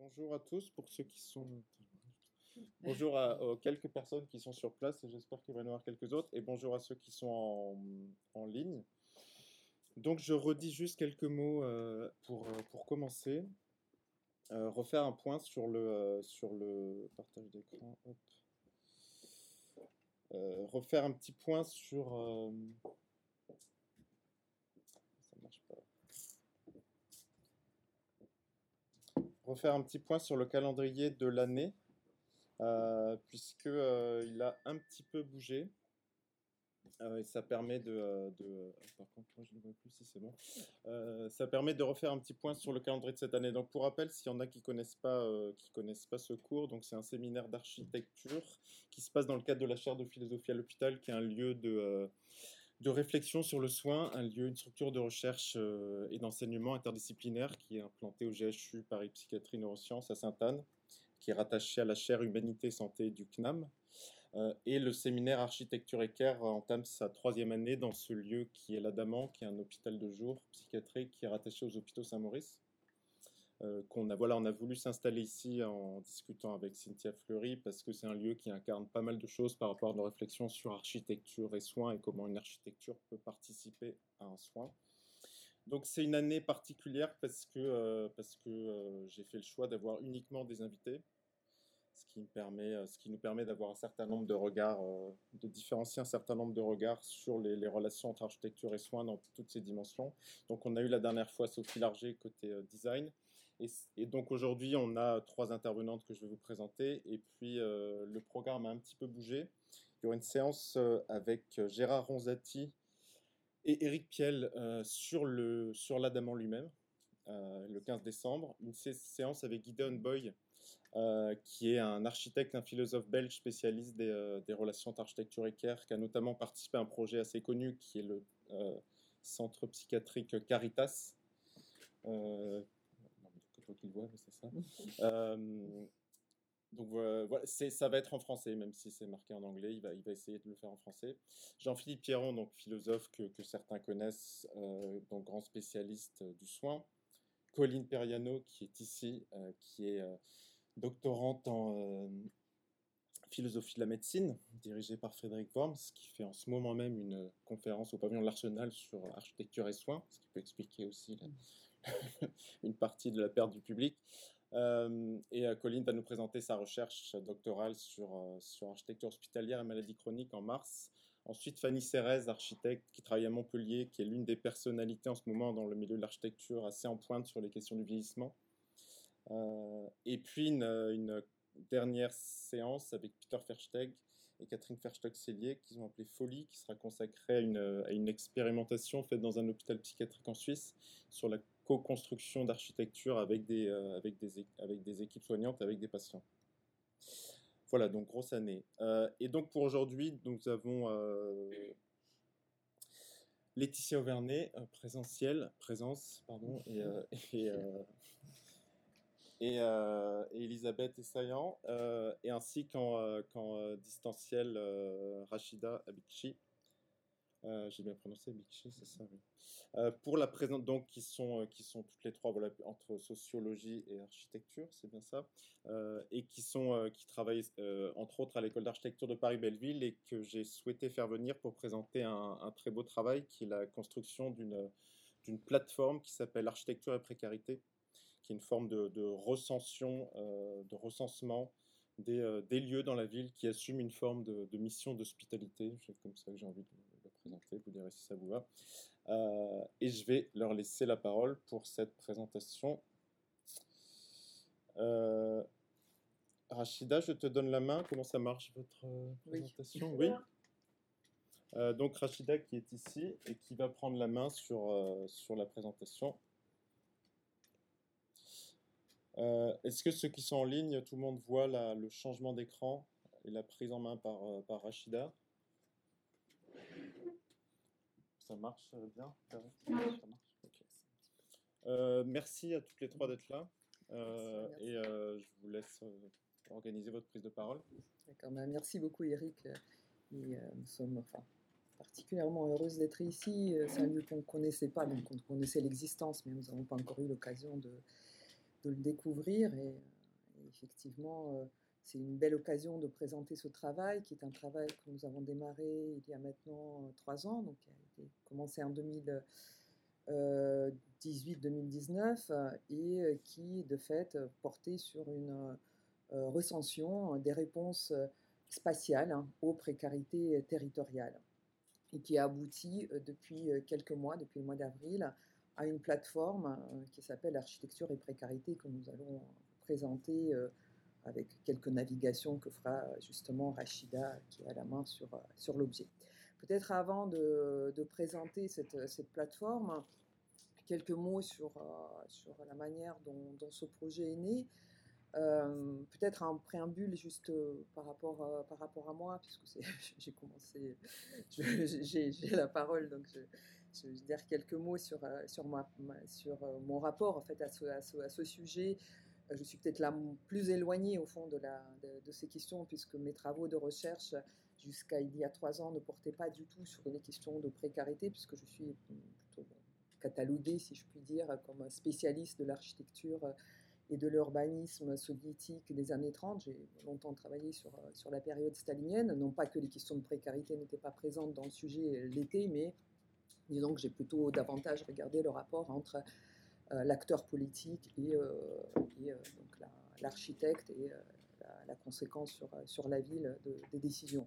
Bonjour à tous pour ceux qui sont. Bonjour à, aux quelques personnes qui sont sur place et j'espère qu'il va y en avoir quelques autres. Et bonjour à ceux qui sont en, ligne. Donc je redis juste quelques mots euh, pour, euh, pour commencer. Euh, refaire un point sur le, sur le partage d'écran. Refaire un petit point sur. euh, Ça marche pas. Refaire un petit point sur le calendrier de l'année, euh, puisque euh, il a un petit peu bougé. Euh, et ça permet de, euh, de- Par contre, moi je ne vois plus si c'est bon. Ça permet de refaire un petit point sur le calendrier de cette année. Donc, pour rappel, s'il y en a qui connaissent pas, euh, qui connaissent pas ce cours, donc c'est un séminaire d'architecture qui se passe dans le cadre de la chaire de philosophie à l'hôpital, qui est un lieu de, de réflexion sur le soin, un lieu, une structure de recherche euh, et d'enseignement interdisciplinaire qui est implanté au GHU Paris Psychiatrie Neurosciences à Sainte-Anne, qui est rattaché à la chaire Humanité Santé du CNAM. Euh, et le séminaire Architecture Care entame sa troisième année dans ce lieu qui est l'Adamant, qui est un hôpital de jour psychiatrique qui est rattaché aux hôpitaux Saint-Maurice. Euh, qu'on a, voilà, on a voulu s'installer ici en discutant avec Cynthia Fleury parce que c'est un lieu qui incarne pas mal de choses par rapport à nos réflexions sur architecture et soins et comment une architecture peut participer à un soin. Donc c'est une année particulière parce que, euh, parce que euh, j'ai fait le choix d'avoir uniquement des invités, ce qui, me permet, ce qui nous permet d'avoir un certain nombre de regards, de différencier un certain nombre de regards sur les, relations entre architecture et soins dans toutes ces dimensions. Donc on a eu la dernière fois Sophie Larger côté design. Et, donc aujourd'hui on a trois intervenantes que je vais vous présenter. Et puis euh, le programme a un petit peu bougé. Il y aura une séance euh, avec euh, Gérard Ronzati et Eric Piel sur le sur l'Adamant lui-même, le 15 décembre. Une sé- séance avec Gideon Boy, qui est un architecte, un philosophe belge spécialiste des, relations entre architecture et qui a notamment participé à un projet assez connu qui est le centre psychiatrique Caritas. Euh, non, mais que toi qui le vois, mais c'est ça. Euh, donc voilà, voilà, ça va être en français, même si c'est marqué en anglais, il va, essayer de le faire en français. Jean-Philippe Pierron, donc philosophe que, certains connaissent, euh, donc grand spécialiste euh, du soin. Colline Periano, qui est ici, euh, qui est euh, doctorante en euh, philosophie de la médecine, dirigée par Frédéric Worms, qui fait en ce moment même une conférence au pavillon de l'Arsenal sur architecture et soins, ce qui peut expliquer aussi une partie de la perte du public. Euh, et euh, Colline va nous présenter sa recherche doctorale sur, euh, sur architecture hospitalière et maladie chronique en mars. Ensuite, Fanny Cérez, architecte qui travaille à Montpellier, qui est l'une des personnalités en ce moment dans le milieu de l'architecture assez en pointe sur les questions du vieillissement. Et puis une dernière séance avec Peter Versteg et Catherine Versteg-Cellier qu'ils ont appelé Folie, qui sera consacrée à une, expérimentation faite dans un hôpital psychiatrique en Suisse sur la co-construction d'architecture avec des, euh, équipes soignantes, avec des patients. Voilà, donc grosse année. Euh, et donc pour aujourd'hui, nous avons euh, Laetitia Auvernay, présence, pardon, et, et, euh, et Elisabeth Essayan, euh, et ainsi qu'en euh, qu'en, euh, distanciel Rachida Abikchi. Euh, J'ai bien prononcé Abikchi, c'est ça, oui. Pour la présente, donc, qui sont, qui sont toutes les trois entre sociologie et architecture, c'est bien ça, et qui, sont, qui travaillent entre autres à l'école d'architecture de Paris-Belleville et que j'ai souhaité faire venir pour présenter un, un très beau travail qui est la construction d'une d'une plateforme qui s'appelle Architecture et précarité, qui est une forme de, de recension, euh, de recensement des, euh, des lieux dans la ville qui assument une forme de, de mission d'hospitalité. C'est comme ça que j'ai envie de le présenter, vous direz si ça vous va. Euh, et je vais leur laisser la parole pour cette présentation. Euh, Rachida, je te donne la main. Comment ça marche votre Oui. présentation? Oui. Euh, donc Rachida qui est ici et qui va prendre la main sur, sur la présentation. Euh, Est-ce que ceux qui sont en ligne, tout le monde voit la- le changement d'écran et la prise en main par, euh, par Rachida? Ça marche euh, bien Ça marche. Euh, Merci à toutes les trois d'être là. Merci, merci. et je vous laisse organiser votre prise de parole. D'accord, ben, merci beaucoup Eric. Et, nous sommes enfin, particulièrement heureuses d'être ici. C'est un lieu qu'on ne connaissait pas, donc on connaissait l'existence, mais nous n'avons pas encore eu l'occasion de, de le découvrir. Et, effectivement, c'est une belle occasion de présenter ce travail, qui est un travail que nous avons démarré il y a maintenant trois ans, donc qui a été commencé en 2018-2019, et qui, de fait, portait sur une recension des réponses spatiales hein, aux précarités territoriales et qui a abouti depuis quelques mois, depuis le mois d'avril, à une plateforme qui s'appelle Architecture et précarité que nous allons présenter avec quelques navigations que fera justement Rachida qui a la main sur, sur l'objet. Peut-être avant de, présenter cette, cette, plateforme, quelques mots sur, sur la manière dont, ce projet est né. Euh, peut-être un préambule juste euh, par, rapport, euh, par rapport à moi, puisque j'ai commencé, j'ai la parole, donc je, je, vais dire quelques mots sur, sur, ma, sur mon rapport en fait, à, ce, à, ce, sujet. Je suis peut-être la plus éloignée au fond de, la, de, ces questions, puisque mes travaux de recherche jusqu'à il y a trois ans ne portaient pas du tout sur les questions de précarité, puisque je suis plutôt cataloguée, si je puis dire, comme spécialiste de l'architecture et de l'urbanisme soviétique des années 30. J'ai longtemps travaillé sur, euh, sur la période stalinienne. Non pas que les questions de précarité n'étaient pas présentes dans le sujet l'été, mais disons que j'ai plutôt davantage regardé le rapport entre euh, l'acteur politique et, euh, l'architecte et la, conséquence sur, sur la ville des décisions.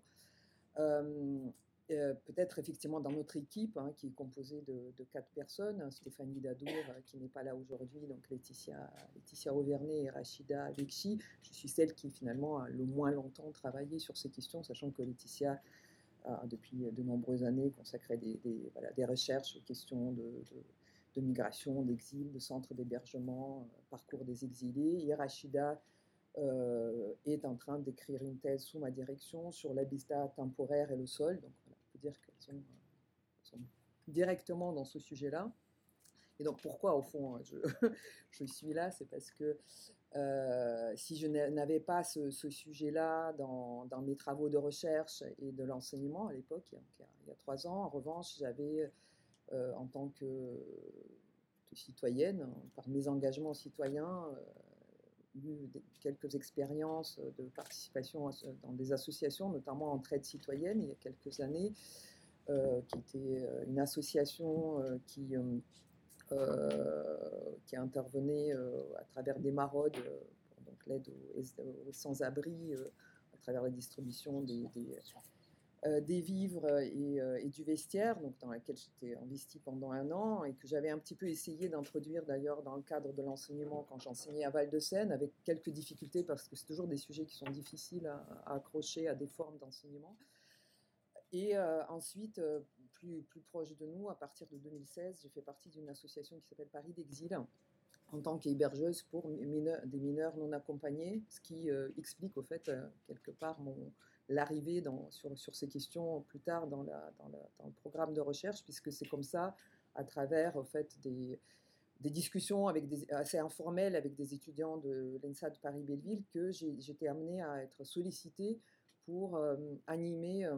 Euh, peut-être effectivement dans notre équipe, hein, qui est composée de, quatre personnes, Stéphanie Dadour, euh, qui n'est pas là aujourd'hui, donc Laetitia, Laetitia Auvernay et Rachida Bekchi. Je suis celle qui finalement a le moins longtemps travaillé sur ces questions, sachant que Laetitia depuis de nombreuses années consacré des, recherches aux questions de, migration, d'exil, de centres d'hébergement, euh, parcours des exilés. Et Rachida est en train d'écrire une thèse sous ma direction sur l'habitat temporaire et le sol. Donc dire qu'elles sont, directement dans ce sujet-là. Et donc pourquoi, au fond, je, je suis là C'est parce que euh, si je n'avais pas ce, sujet-là dans, mes travaux de recherche et de l'enseignement à l'époque, il, y a trois ans, en revanche, j'avais, euh, en tant que, citoyenne, par mes engagements citoyens, euh, eu quelques expériences de participation dans des associations, notamment en traite citoyenne il y a quelques années, qui était une association qui, qui intervenait à travers des maraudes, donc l'aide aux, sans-abri, à travers la distribution des, des vivres et, du vestiaire, donc dans laquelle j'étais investie pendant un an et que j'avais un petit peu essayé d'introduire d'ailleurs dans le cadre de l'enseignement quand j'enseignais à Val-de-Seine, avec quelques difficultés parce que c'est toujours des sujets qui sont difficiles à accrocher à des formes d'enseignement. Et ensuite, plus, plus proche de nous, à partir de 2016, j'ai fait partie d'une association qui s'appelle Paris d'Exil en tant qu'hébergeuse pour des mineurs non accompagnés, ce qui explique au fait quelque part l'arrivée sur, sur ces questions plus tard dans, le programme de recherche, puisque c'est comme ça, à travers au fait des, des discussions avec des, assez informelles avec des étudiants de l'ENSA de Paris-Belleville, que j'étais amenée à être sollicitée pour animer euh,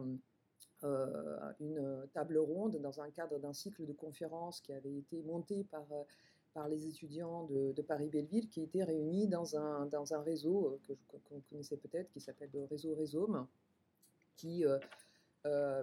une table ronde dans un cadre d'un cycle de conférences qui avait été monté par, euh, par les étudiants de, Paris-Belleville, qui étaient réunis dans un, dans un réseau euh, que vous connaissez peut-être, qui s'appelle le réseau Rhizome, qui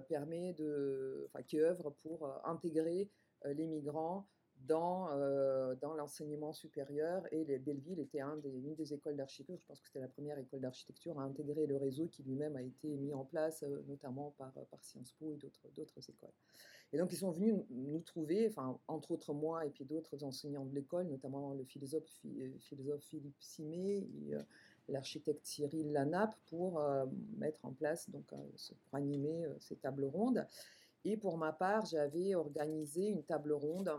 permet de, enfin, qui œuvre pour intégrer les migrants dans, euh, dans l'enseignement supérieur. Et les, Belleville était une des écoles d'architecture, je pense que c'était la première école d'architecture à intégrer le réseau qui lui-même a été mis en place, euh, notamment par, par Sciences Po et d'autres écoles. Et donc ils sont venus nous trouver, entre autres moi et puis d'autres enseignants de l'école, notamment le philosophe, euh, Philippe Simé l'architecte Cyril Lanape, pour mettre en place, donc, pour animer ces tables rondes. Et pour ma part, j'avais organisé une table ronde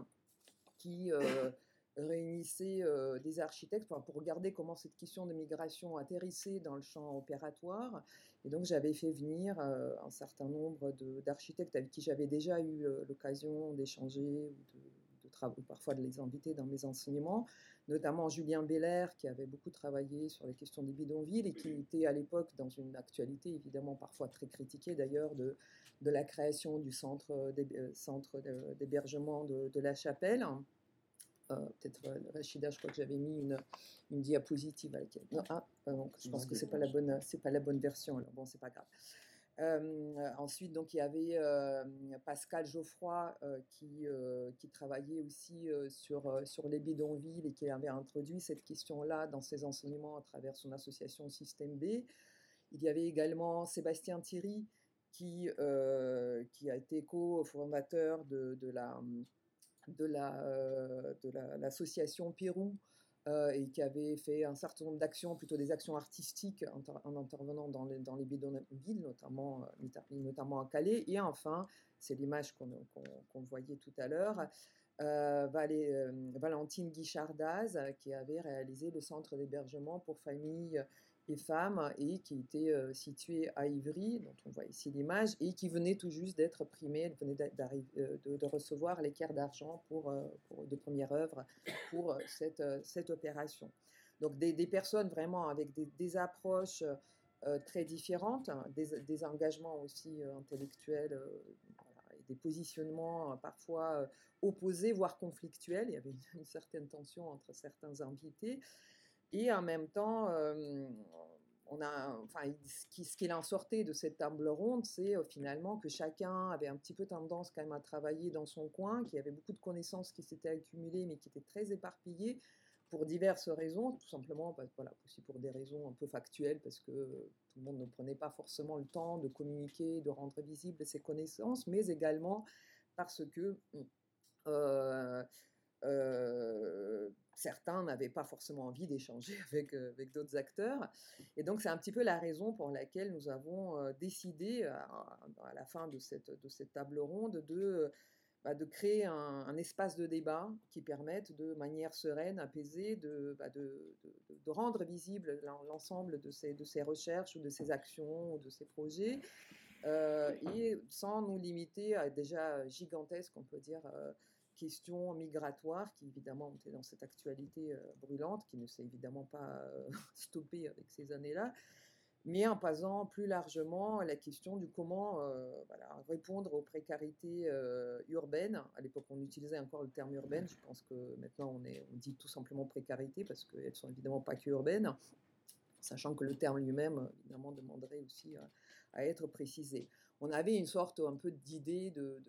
qui euh, réunissait euh, des architectes pour, regarder comment cette question de migration atterrissait dans le champ opératoire. Et donc j'avais fait venir euh, un certain nombre d'architectes avec qui j'avais déjà eu l'occasion d'échanger ou de, parfois de les inviter dans mes enseignements, notamment Julien Belair qui avait beaucoup travaillé sur les questions des bidonvilles et qui était à l'époque dans une actualité évidemment parfois très critiquée d'ailleurs de, de la création du centre d'hébergement de, de, la Chapelle Peut-être Rachida, je crois que j'avais mis une, une diapositive avec elle. Non, ah, je pense que c'est pas la bonne, c'est pas la bonne version. Alors bon, c'est pas grave ensuite, donc, il y avait Pascal Geoffroy qui, qui travaillait aussi sur, sur les bidonvilles et qui avait introduit cette question-là dans ses enseignements à travers son association Système B. Il y avait également Sébastien Thierry qui, qui a été co-fondateur de, de, la, de, la, de l'association Pérou euh, et qui avait fait un certain nombre d'actions, plutôt des actions artistiques en, intervenant dans les, dans les bidonvilles, notamment, euh, notamment à Calais. Et enfin, c'est l'image qu'on voyait tout à l'heure, euh, Valentine Guichardaz, qui avait réalisé le centre d'hébergement pour familles et femmes et qui était euh, à Ivry, dont on voit ici l'image, et qui venait tout juste d'être primée, venait euh, de, de, recevoir l'équerre d'argent pour, euh, de première œuvre pour cette, cette opération. Donc des, personnes vraiment avec des, approches très différentes, hein, des, engagements aussi intellectuels, des positionnements parfois opposés, voire conflictuels. Il y avait une certaine tension entre certains invités. Et en même temps, enfin, ce qu'il en sortait de cette table ronde, c'est finalement que chacun avait un petit peu tendance quand même à travailler dans son coin, qu'il y avait beaucoup de connaissances qui s'étaient accumulées, mais qui étaient très éparpillées pour diverses raisons, tout simplement, voilà, aussi pour des raisons un peu factuelles, parce que tout le monde ne prenait pas forcément le temps de communiquer, de rendre visibles ses connaissances, mais également parce que euh, euh, certains n'avaient pas forcément envie d'échanger avec, euh, avec d'autres acteurs. Et donc, c'est un petit peu la raison pour laquelle nous avons euh, décidé, à, la fin de cette, table ronde, de, bah, créer un, espace de débat qui permette de manière sereine, apaisée, de, bah, rendre visible l'ensemble de ces, de ces recherches ou de ces actions ou de ces projets. et sans nous limiter à déjà gigantesque, on peut dire, questions migratoires qui évidemment étaient dans cette actualité euh, brûlante, qui ne s'est évidemment pas euh, stoppée avec ces années-là, mais en passant plus largement à la question du comment euh, répondre aux précarités urbaines. À l'époque, on utilisait encore le terme urbaine. Je pense que maintenant, on, est, on dit tout simplement précarité parce qu'elles sont évidemment pas que urbaines, sachant que le terme lui-même, évidemment, demanderait aussi à, être précisé. On avait une sorte un peu d'idée de,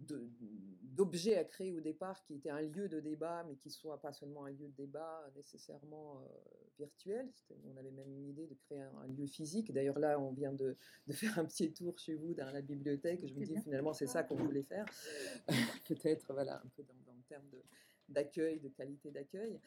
d'objets à créer au départ qui étaient un lieu de débat, mais qui ne soit pas seulement un lieu de débat nécessairement euh, virtuel. On avait même une idée de créer un, lieu physique. D'ailleurs, là, on vient de, de, faire un petit tour chez vous dans la bibliothèque. Je me dis finalement, c'est ça qu'on voulait faire. Peut-être, voilà, un peu dans, dans le terme d'accueil, de, qualité d'accueil.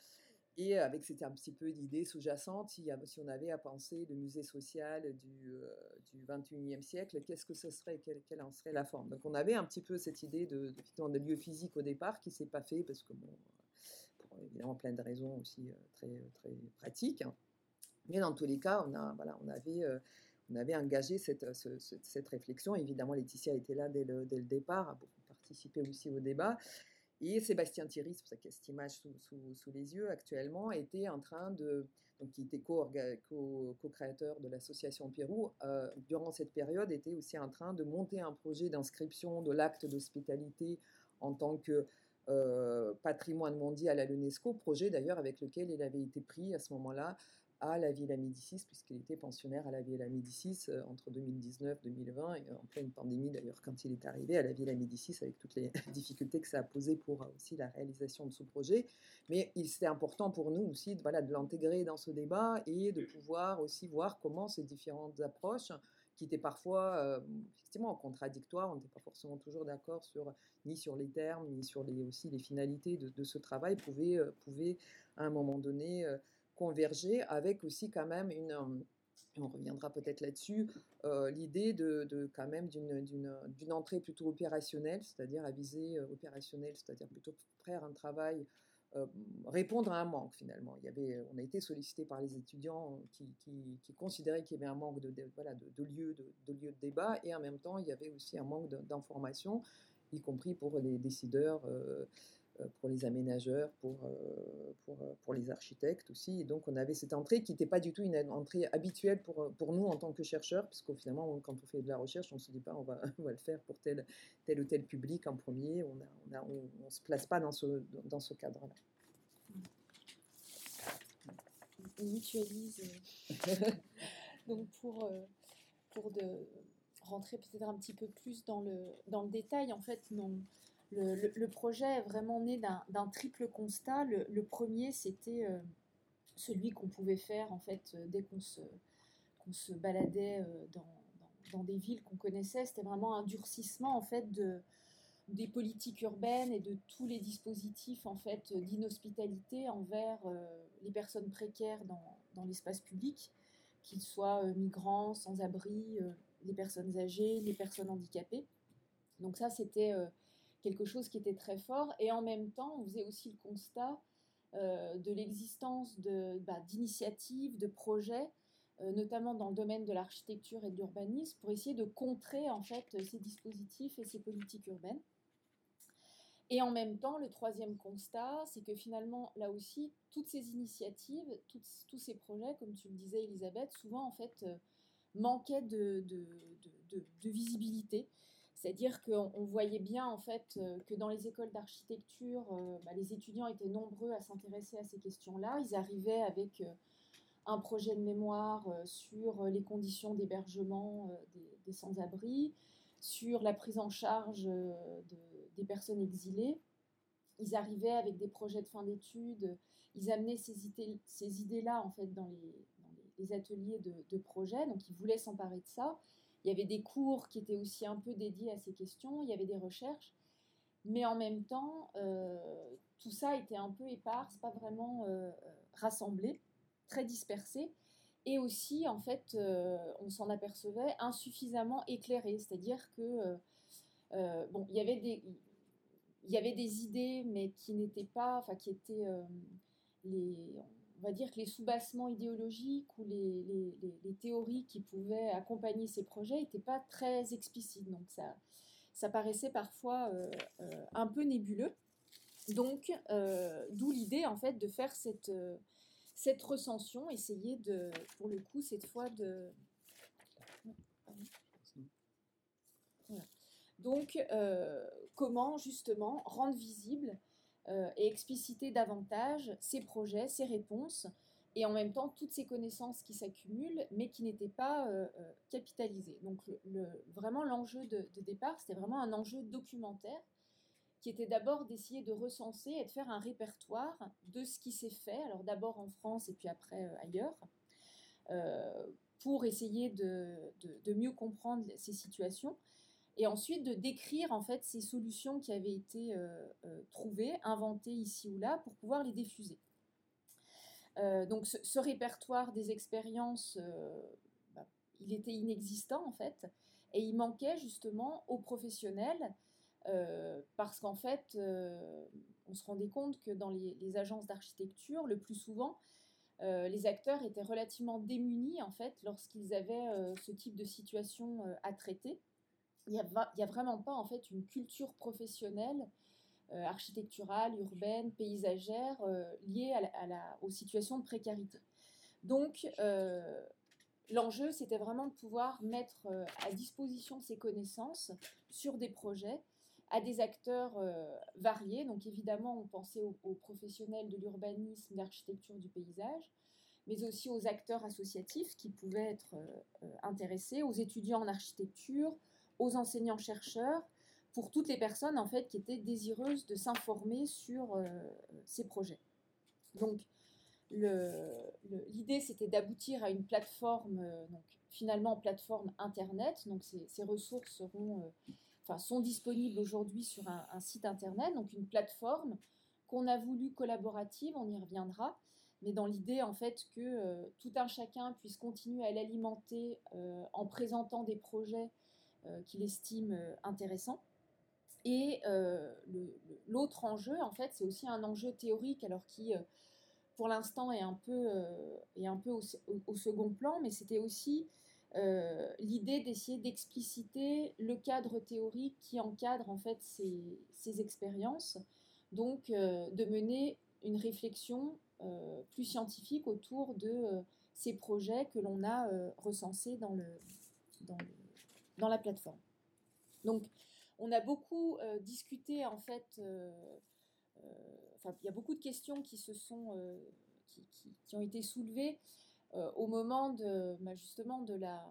Et avec, c'était un petit peu l'idée sous-jacente, si, si, on avait à penser le musée social du, euh, du 21e siècle, qu'est-ce que ce serait, quelle, quelle, en serait la forme? Donc on avait un petit peu cette idée de, de, de lieu physique au départ qui ne s'est pas fait parce que, pour évidemment plein de raisons aussi euh, très, très pratiques. Hein. Mais dans tous les cas, on, a, voilà, on, avait, euh, on avait engagé cette, cette, réflexion. Évidemment, Laetitia était là dès le, dès le départ, a beaucoup participé aussi au débat. Et Sébastien Thierry, c'est pour ça qu'il y a cette image sous, les yeux actuellement, était en train de, donc qui était co-créateur de l'association Pérou, euh, durant cette période était aussi en train de monter un projet d'inscription de l'acte d'hospitalité en tant que euh, patrimoine mondial à l'UNESCO, projet d'ailleurs avec lequel il avait été pris à ce moment-là à la Villa Médicis, puisqu'il était pensionnaire à la Villa Médicis euh, entre 2019 2020, et en pleine pandémie d'ailleurs quand il est arrivé à la Villa Médicis, avec toutes les difficultés que ça a posées pour euh, aussi la réalisation de ce projet. Mais c'était important pour nous aussi de, l'intégrer dans ce débat et de pouvoir aussi voir comment ces différentes approches qui étaient parfois euh, effectivement contradictoires, on n'était pas forcément toujours d'accord sur ni sur les termes, ni sur les, aussi les finalités de, ce travail, pouvaient, pouvaient à un moment donné converger avec aussi quand même une, euh, on reviendra peut-être là-dessus, euh, l'idée de, quand même d'une entrée plutôt opérationnelle, c'est-à-dire à viser euh, opérationnelle, c'est-à-dire plutôt faire un travail, répondre à un manque finalement. Il y avait, on a été sollicité par les étudiants qui, qui, considéraient qu'il y avait un manque de, de, lieux de, lieux de débat et en même temps il y avait aussi un manque d'information, y compris pour les décideurs pour les aménageurs, pour, pour, pour, les architectes aussi. Et donc, on avait cette entrée qui n'était pas du tout une entrée habituelle pour, pour nous en tant que chercheurs, puisqu'au finalement, quand on fait de la recherche, on ne se dit pas on va, on va le faire pour tel, tel ou tel public en premier. On ne on, se place pas dans ce, dans ce cadre-là. On mutualise. donc, pour, pour de rentrer peut-être un petit peu plus dans le, dans le détail, en fait, non le, projet est vraiment né d'un triple constat. Le, premier, c'était euh, celui qu'on pouvait faire en fait euh, dès qu'on se, baladait euh, dans, des villes qu'on connaissait. C'était vraiment un durcissement en fait de, des politiques urbaines et de tous les dispositifs en fait d'inhospitalité envers les personnes précaires dans, l'espace public, qu'ils soient migrants, sans-abri, les personnes âgées, les personnes handicapées. Donc ça, c'était quelque chose qui était très fort. Et en même temps, on faisait aussi le constat euh, de l'existence bah, d'initiatives, de, projets, euh, notamment dans le domaine de l'architecture et de l'urbanisme, pour essayer de contrer en fait ces dispositifs et ces politiques urbaines. Et en même temps, le troisième constat, c'est que finalement, là aussi, toutes ces initiatives, tous ces projets, comme tu le disais, Elisabeth, souvent en fait euh, manquaient de, visibilité. C'est-à-dire qu'on voyait bien en fait euh, que dans les écoles d'architecture, euh, bah, les étudiants étaient nombreux à s'intéresser à ces questions-là. Ils arrivaient avec euh, un projet de mémoire sur les conditions d'hébergement des, sans-abri, sur la prise en charge des personnes exilées. Ils arrivaient avec des projets de fin d'études. Ils amenaient ces, idées, ces idées-là en fait dans les, ateliers de projet. Donc ils voulaient s'emparer de ça. Il y avait des cours qui étaient aussi un peu dédiés à ces questions, il y avait des recherches, mais en même temps, euh, tout ça était un peu éparse, pas vraiment euh, rassemblé, très dispersé, et aussi, en fait, euh, on s'en apercevait insuffisamment éclairé, c'est-à-dire que, bon, il y avait des... Il y avait des idées, mais qui n'étaient pas, enfin, qui étaient les, on va dire que les soubassements idéologiques ou les, théories qui pouvaient accompagner ces projets n'étaient pas très explicites. Donc ça, ça paraissait parfois euh, euh, un peu nébuleux. Donc, euh, d'où l'idée en fait de faire cette, cette recension, essayer de, pour le coup, cette fois de. Donc, comment justement rendre visible euh, et expliciter davantage ses projets, ses réponses, et en même temps toutes ces connaissances qui s'accumulent, mais qui n'étaient pas euh, euh, capitalisées. Donc vraiment l'enjeu de, départ, c'était vraiment un enjeu documentaire, qui était d'abord d'essayer de recenser et de faire un répertoire de ce qui s'est fait, alors d'abord en France et puis après ailleurs, pour essayer de, mieux comprendre ces situations et ensuite de décrire en fait ces solutions qui avaient été euh, euh, trouvées, inventées ici ou là, pour pouvoir les diffuser. Euh, donc ce, répertoire des expériences, bah, il était inexistant en fait, et il manquait justement aux professionnels, parce qu'en fait, on se rendait compte que dans les, les agences d'architecture, le plus souvent, les acteurs étaient relativement démunis en fait lorsqu'ils avaient ce type de situation à traiter il n'y a, vraiment pas en fait une culture professionnelle, euh, architecturale, urbaine, paysagère euh, liée à la, aux situations de précarité. Donc euh, l'enjeu, c'était vraiment de pouvoir mettre à disposition ces connaissances sur des projets à des acteurs variés. Donc évidemment, on pensait aux, aux professionnels de l'urbanisme, de l'architecture, du paysage, mais aussi aux acteurs associatifs qui pouvaient être intéressés, aux étudiants en architecture, aux enseignants-chercheurs, pour toutes les personnes en fait qui étaient désireuses de s'informer sur euh, ces projets. Donc l'idée c'était d'aboutir à une plateforme, euh, donc finalement plateforme internet. Donc ces, ressources seront, euh, enfin, sont disponibles aujourd'hui sur un, site internet, donc une plateforme qu'on a voulu collaborative, on y reviendra, mais dans l'idée en fait que tout un chacun puisse continuer à l'alimenter en présentant des projets euh, qu'il estime euh, intéressant. Et euh, l'autre enjeu, en fait, c'est aussi un enjeu théorique, alors qui, pour l'instant, est un peu, est un peu au, second plan, mais c'était aussi l'idée d'essayer d'expliciter le cadre théorique qui encadre en fait ces, ces expériences, donc de mener une réflexion plus scientifique autour de ces projets que l'on a recensés dans, le, dans, la plateforme. Donc, on a beaucoup discuté en fait enfin, il y a beaucoup de questions qui se sont, qui, ont été soulevées au moment bah, justement de la,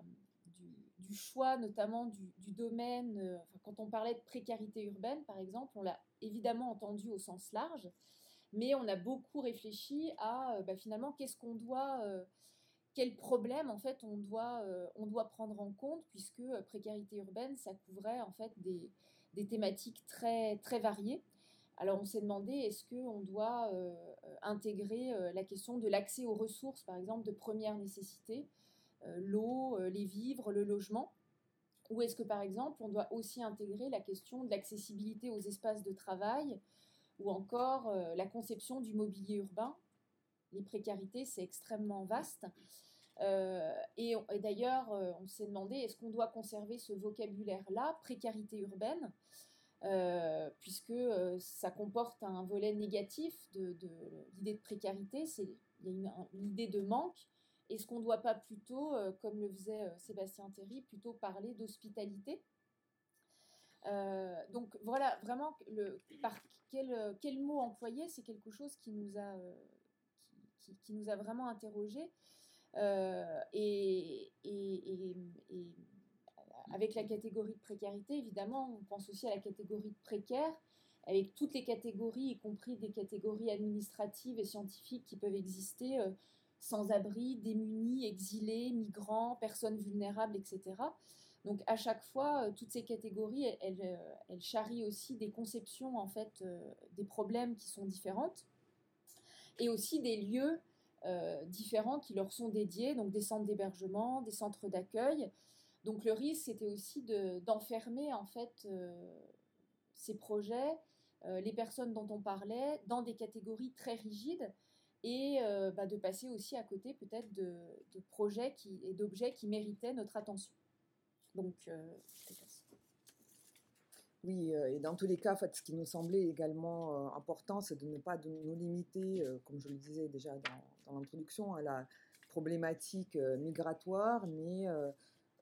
du, choix, notamment du, domaine. quand on parlait de précarité urbaine, par exemple, on l'a évidemment entendu au sens large, mais on a beaucoup réfléchi à bah, finalement qu'est-ce qu'on doit quel problème en fait on doit, on doit prendre en compte puisque précarité urbaine ça couvrait en fait des, thématiques très variées alors on s'est demandé est-ce qu'on doit euh, intégrer euh, la question de l'accès aux ressources, par exemple, de première nécessité, euh, l'eau, les vivres, le logement, ou est-ce que par exemple on doit aussi intégrer la question de l'accessibilité aux espaces de travail, ou encore la conception du mobilier urbain. Les précarités, c'est extrêmement vaste. et, et d'ailleurs, on s'est demandé, est-ce qu'on doit conserver ce vocabulaire-là, précarité urbaine euh, puisque euh, ça comporte un volet négatif de, l'idée de précarité, c'est il y a une, idée de manque. Est-ce qu'on ne doit pas plutôt, euh, comme le faisait Sébastien Théry, plutôt parler d'hospitalité? Donc voilà, vraiment, par quel mot employer, c'est quelque chose qui nous a, qui, nous a vraiment interrogés. et, et, avec la catégorie de précarité, évidemment, on pense aussi à la catégorie de précaire, avec toutes les catégories, y compris des catégories administratives et scientifiques qui peuvent exister, euh, sans-abri, démunis, exilés, migrants, personnes vulnérables, etc. Donc à chaque fois, euh, toutes ces catégories, elles, charrient aussi des conceptions, en fait, euh, des problèmes qui sont différentes, et aussi des lieux différents qui leur sont dédiés, donc des centres d'hébergement, des centres d'accueil, donc le risque, c'était aussi d'enfermer en fait euh, ces projets, euh, les personnes dont on parlait, dans des catégories très rigides et euh, bah, de passer aussi à côté peut-être de, projets et d'objets qui méritaient notre attention. Donc, oui, et dans tous les cas, en ce qui nous semblait également important, c'est de ne pas nous limiter, comme je le disais déjà dans, l'introduction, à la problématique migratoire, mais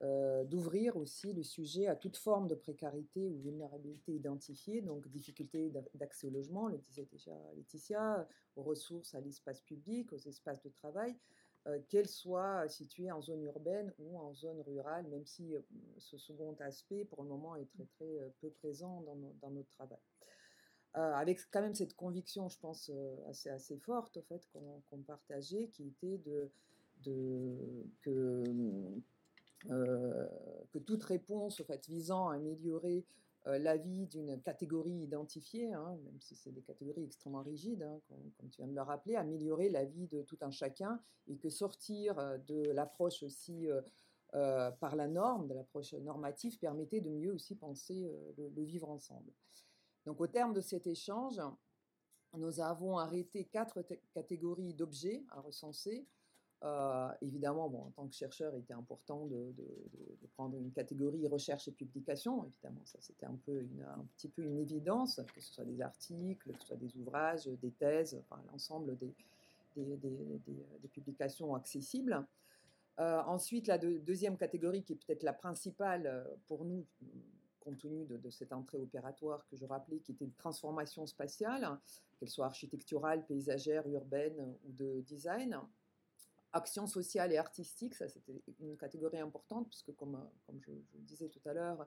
euh, d'ouvrir aussi le sujet à toute forme de précarité ou vulnérabilité identifiée, donc difficulté d'accès au logement, le disait déjà Laetitia, aux ressources, à l'espace public, aux espaces de travail, euh, qu'elles soient situées en zone urbaine ou en zone rurale, même si euh, ce second aspect, pour le moment, est très très peu présent dans, notre travail. avec quand même cette conviction, je pense, assez, assez forte, au fait, qu'on partageait, qui était que euh, toute réponse fait, visant à améliorer euh, la vie d'une catégorie identifiée, hein, même si c'est des catégories extrêmement rigides, hein, comme, tu viens de le rappeler, améliorer la vie de tout un chacun et que sortir euh, de l'approche aussi par la norme, de l'approche normative, permettait de mieux aussi penser le, vivre ensemble. Donc au terme de cet échange, nous avons arrêté quatre catégories d'objets à recenser euh, évidemment, bon, en tant que chercheur, il était important de, prendre une catégorie recherche et publication. Évidemment, ça c'était un, peu un petit peu une évidence, que ce soit des articles, que ce soit des ouvrages, des thèses, l'ensemble des, des, publications accessibles. Euh, ensuite, la deuxième catégorie, qui est peut-être la principale euh, pour nous, compte tenu de, de, cette entrée opératoire que je rappelais, qui était une transformation spatiale, qu'elle soit architecturale, paysagère, urbaine ou de design action sociale et artistique, ça c'était une catégorie importante, puisque comme, comme je, le disais tout à l'heure,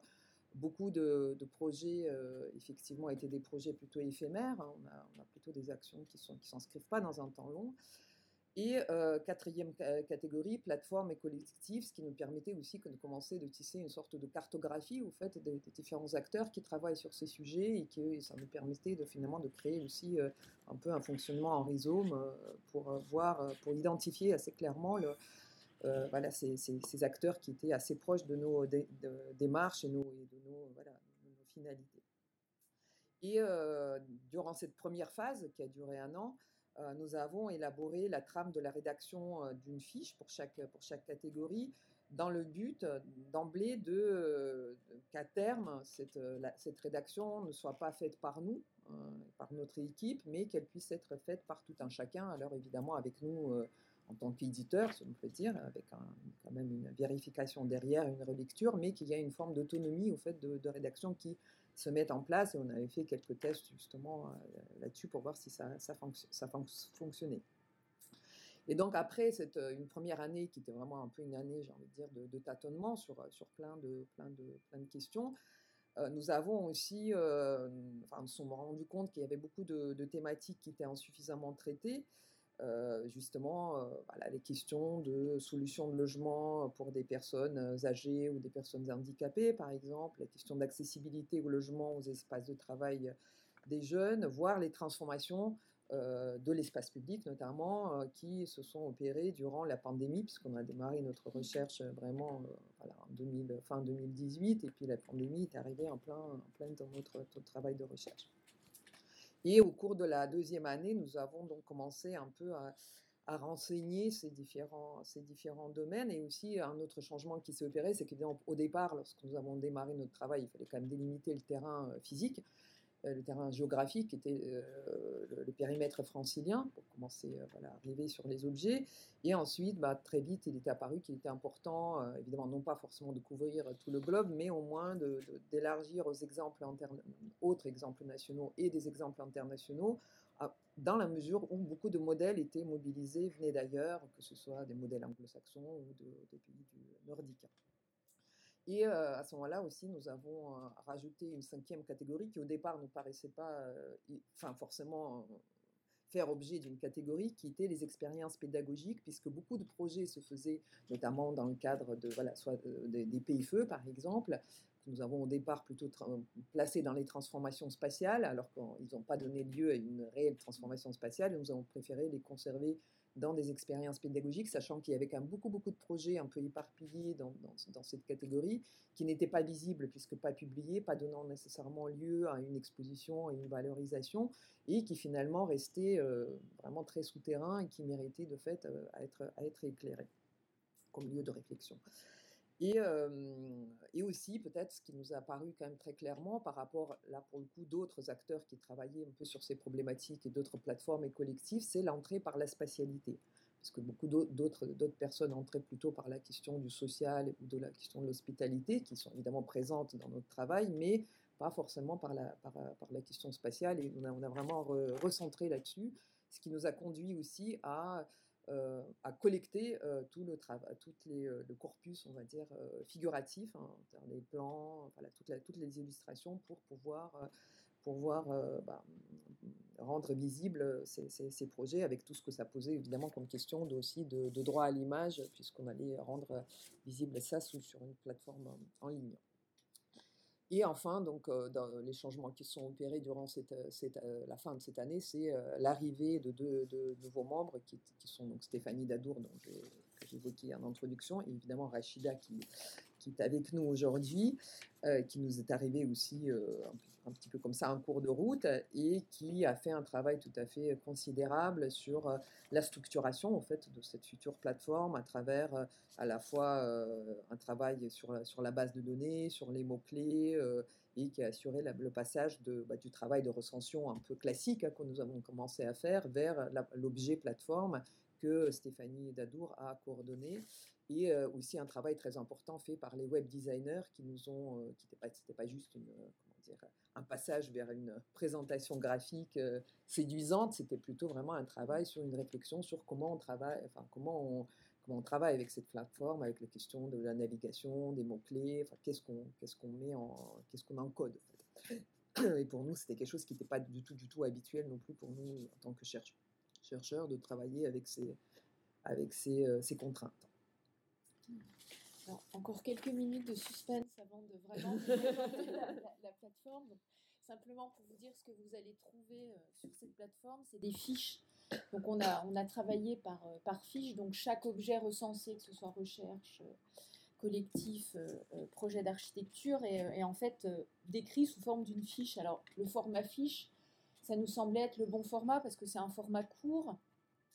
beaucoup de, projets, euh, effectivement, étaient des projets plutôt éphémères. On a, plutôt des actions qui ne qui s'inscrivent pas dans un temps long. Et euh, quatrième catégorie, plateforme et collectif, ce qui nous permettait aussi de commencer de tisser une sorte de cartographie au fait des, différents acteurs qui travaillent sur ces sujets et que ça nous permettait de finalement de créer aussi euh, un peu un fonctionnement en rhizome euh, pour voir, pour identifier assez clairement voilà, ces, ces, acteurs qui étaient assez proches de nos démarches et, de, nos, voilà, de nos finalités. Et durant cette première phase qui a duré un an, nous avons élaboré la trame de la rédaction euh, d'une fiche pour chaque, pour chaque catégorie dans le but euh, d'emblée de, qu'à terme, cette, cette, rédaction ne soit pas faite par nous, par notre équipe, mais qu'elle puisse être faite par tout un chacun. Alors évidemment avec nous en tant qu'éditeur, si on peut dire, avec quand même une vérification derrière, une relecture, mais qu'il y a une forme d'autonomie au fait de, rédaction qui se met en place. Et on avait fait quelques tests justement là-dessus pour voir si ça, ça, ça fonctionnait. Et donc après cette une première année qui était vraiment un peu une année, j'ai envie de dire, de, tâtonnement sur, sur plein, de, plein, de, plein de questions, nous avons aussi, enfin, nous sommes rendus compte qu'il y avait beaucoup de, thématiques qui étaient insuffisamment traitées. Justement, voilà, les questions de solutions de logement pour des personnes âgées ou des personnes handicapées, par exemple, la question d'accessibilité au logement, aux espaces de travail des jeunes, voire les transformations de l'espace public notamment, qui se sont opérées durant la pandémie, puisqu'on a démarré notre recherche vraiment en 2000, fin 2018, et puis la pandémie est arrivée en plein, en plein dans notre, travail de recherche. Et au cours de la deuxième année, nous avons donc commencé un peu à, renseigner ces différents, ces différents domaines. Et aussi, un autre changement qui s'est opéré, c'est qu'au départ, lorsque nous avons démarré notre travail, il fallait quand même délimiter le terrain physique. Euh, le terrain géographique était euh, le, périmètre francilien pour commencer euh, à arriver sur les objets. Et ensuite, bah, très vite, il était apparu qu'il était important, évidemment, non pas forcément de couvrir tout le globe, mais au moins d'élargir aux exemples autres exemples nationaux et des exemples internationaux, dans la mesure où beaucoup de modèles étaient mobilisés, venaient d'ailleurs, que ce soit des modèles anglo-saxons ou de, des pays du nordique. Et à ce moment-là aussi, nous avons rajouté une cinquième catégorie qui au départ ne paraissait pas, forcément faire objet d'une catégorie qui était les expériences pédagogiques, puisque beaucoup de projets se faisaient, notamment dans le cadre de voilà, soit des, des PFE par exemple, que nous avons au départ plutôt placé dans les transformations spatiales, alors qu'ils n'ont pas donné lieu à une réelle transformation spatiale, et nous avons préféré les conserver dans des expériences pédagogiques, sachant qu'il y avait quand même beaucoup, beaucoup de projets un peu éparpillés dans, dans, cette catégorie, qui n'étaient pas visibles puisque pas publiés, pas donnant nécessairement lieu à une exposition et une valorisation, et qui finalement restaient euh, vraiment très souterrains et qui méritaient de fait euh, à, être, à être éclairés comme lieu de réflexion. Et, aussi, peut-être, ce qui nous a apparu quand même très clairement par rapport, là, pour le coup, d'autres acteurs qui travaillaient un peu sur ces problématiques et d'autres plateformes et collectifs, c'est l'entrée par la spatialité. Parce que beaucoup d'autres personnes entraient plutôt par la question du social ou de la question de l'hospitalité, qui sont évidemment présentes dans notre travail, mais pas forcément par la, par, par la question spatiale. Et on a, vraiment recentré là-dessus, ce qui nous a conduit aussi à euh, à collecter euh, tout le travail, les, euh, corpus, on va dire, figuratif, hein, les plans, toutes les illustrations pour pouvoir, bah, rendre visibles ces, projets avec tout ce que ça posait évidemment comme question aussi de, de droit à l'image, puisqu'on allait rendre visible ça sur une plateforme en ligne. Et enfin, donc, les changements qui sont opérés durant la fin de cette année, c'est l'arrivée de deux, nouveaux membres qui, sont donc Stéphanie Dadour, dont que j'évoquais en introduction, et évidemment Rachida qui, qui est avec nous aujourd'hui, qui nous est arrivée aussi un, petit peu comme ça en cours de route, et qui a fait un travail tout à fait considérable sur la structuration en fait de cette future plateforme à travers à la fois un travail sur la, sur la base de données, sur les mots-clés, et qui a assuré le passage de, bah, du travail de recension un peu classique hein, que nous avons commencé à faire vers l'objet plateforme que Stéphanie Dadour a coordonné et aussi un travail très important fait par les web designers qui nous ont, qui n'était pas, juste un passage vers une présentation graphique séduisante, c'était plutôt vraiment un travail sur une réflexion sur comment on travaille, enfin comment on, travaille avec cette plateforme, avec les questions de la navigation, des mots-clés, enfin, qu'est-ce qu'on met en, qu'est-ce qu'on encode. Et pour nous, c'était quelque chose qui n'était pas du tout, du tout habituel non plus pour nous en tant que chercheurs, de travailler avec ces, avec ces contraintes encore quelques minutes de suspense avant de vraiment présenter la, plateforme. simplement pour vous dire ce que vous allez trouver euh, sur cette plateforme, c'est des fiches. Donc on a, on a travaillé par, euh, par fiche, donc chaque objet recensé, que ce soit recherche, euh, collectif, projet d'architecture, est, en fait décrit sous forme d'une fiche. Alors le format fiche, ça nous semblait être le bon format parce que c'est un format court.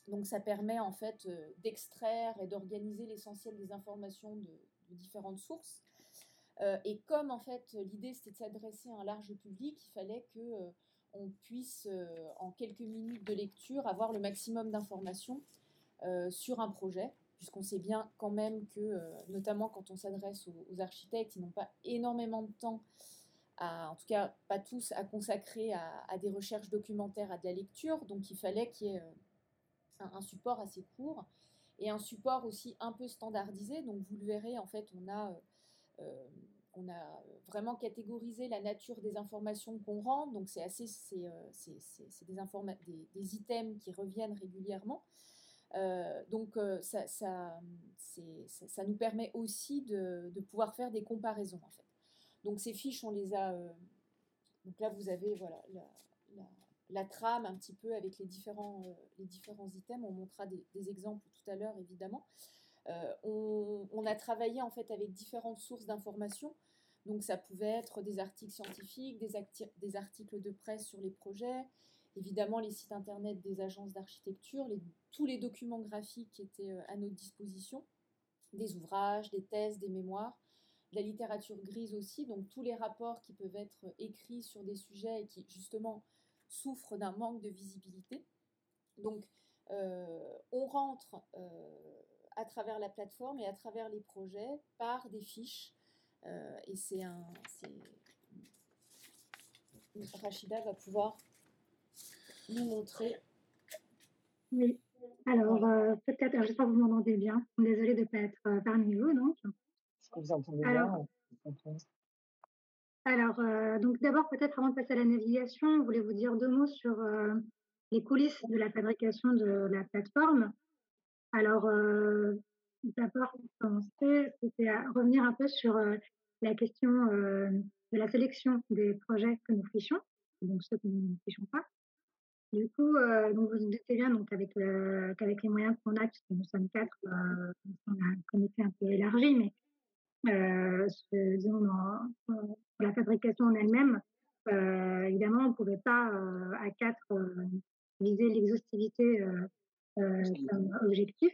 Donc ça permet en fait euh, d'extraire et d'organiser l'essentiel des informations de, différentes sources. Euh, et comme en fait l'idée c'était de s'adresser à un large public, il fallait que euh, on puisse, en quelques minutes de lecture, avoir le maximum d'informations sur un projet, puisqu'on sait bien quand même que, notamment quand on s'adresse aux, architectes, ils n'ont pas énormément de temps, en tout cas pas tous, à consacrer à, des recherches documentaires, à de la lecture, donc il fallait qu'il y ait un, support assez court et un support aussi un peu standardisé. Donc vous le verrez, en fait, on a, euh, on a vraiment catégorisé la nature des informations qu'on rend. Donc c'est assez, c'est, euh, des, des, items qui reviennent régulièrement. Euh, donc ça, ça, ça, nous permet aussi de, de, pouvoir faire des comparaisons en fait. Donc ces fiches, on les a. donc là, vous avez voilà la trame un petit peu avec les différents, euh, les différents items. On montrera des, exemples tout à l'heure, évidemment. Euh, on, a travaillé en fait avec différentes sources d'informations. Donc ça pouvait être des articles scientifiques, des, des, articles de presse sur les projets, évidemment les sites internet des agences d'architecture, tous les documents graphiques qui étaient euh, à notre disposition, des ouvrages, des thèses, des mémoires, de la littérature grise aussi, donc tous les rapports qui peuvent être écrits sur des sujets et qui justement souffrent d'un manque de visibilité. Donc, euh, on rentre euh, à travers la plateforme et à travers les projets par des fiches. Euh, et c'est un. Rachida va pouvoir nous montrer. Oui. Alors, peut-être, j'espère que vous m'entendez bien. Désolée de ne pas être parmi vous, donc. Vous entendez bien? alors, euh, donc d'abord, peut-être avant de passer à la navigation, on voulait vous dire deux mots sur euh, les coulisses de la fabrication de la plateforme. Alors, euh, d'abord, pour c'était à revenir un peu sur la question de la sélection des projets que nous fichons, donc ceux que nous ne fichons pas. Du coup, donc vous doutez bien donc avec qu'avec les moyens qu'on a, puisque nous sommes quatre, on a un comité un peu élargi, mais euh, disons, dans, la fabrication en elle-même, euh, évidemment, on ne pouvait pas euh, à quatre viser l'exhaustivité comme objectif.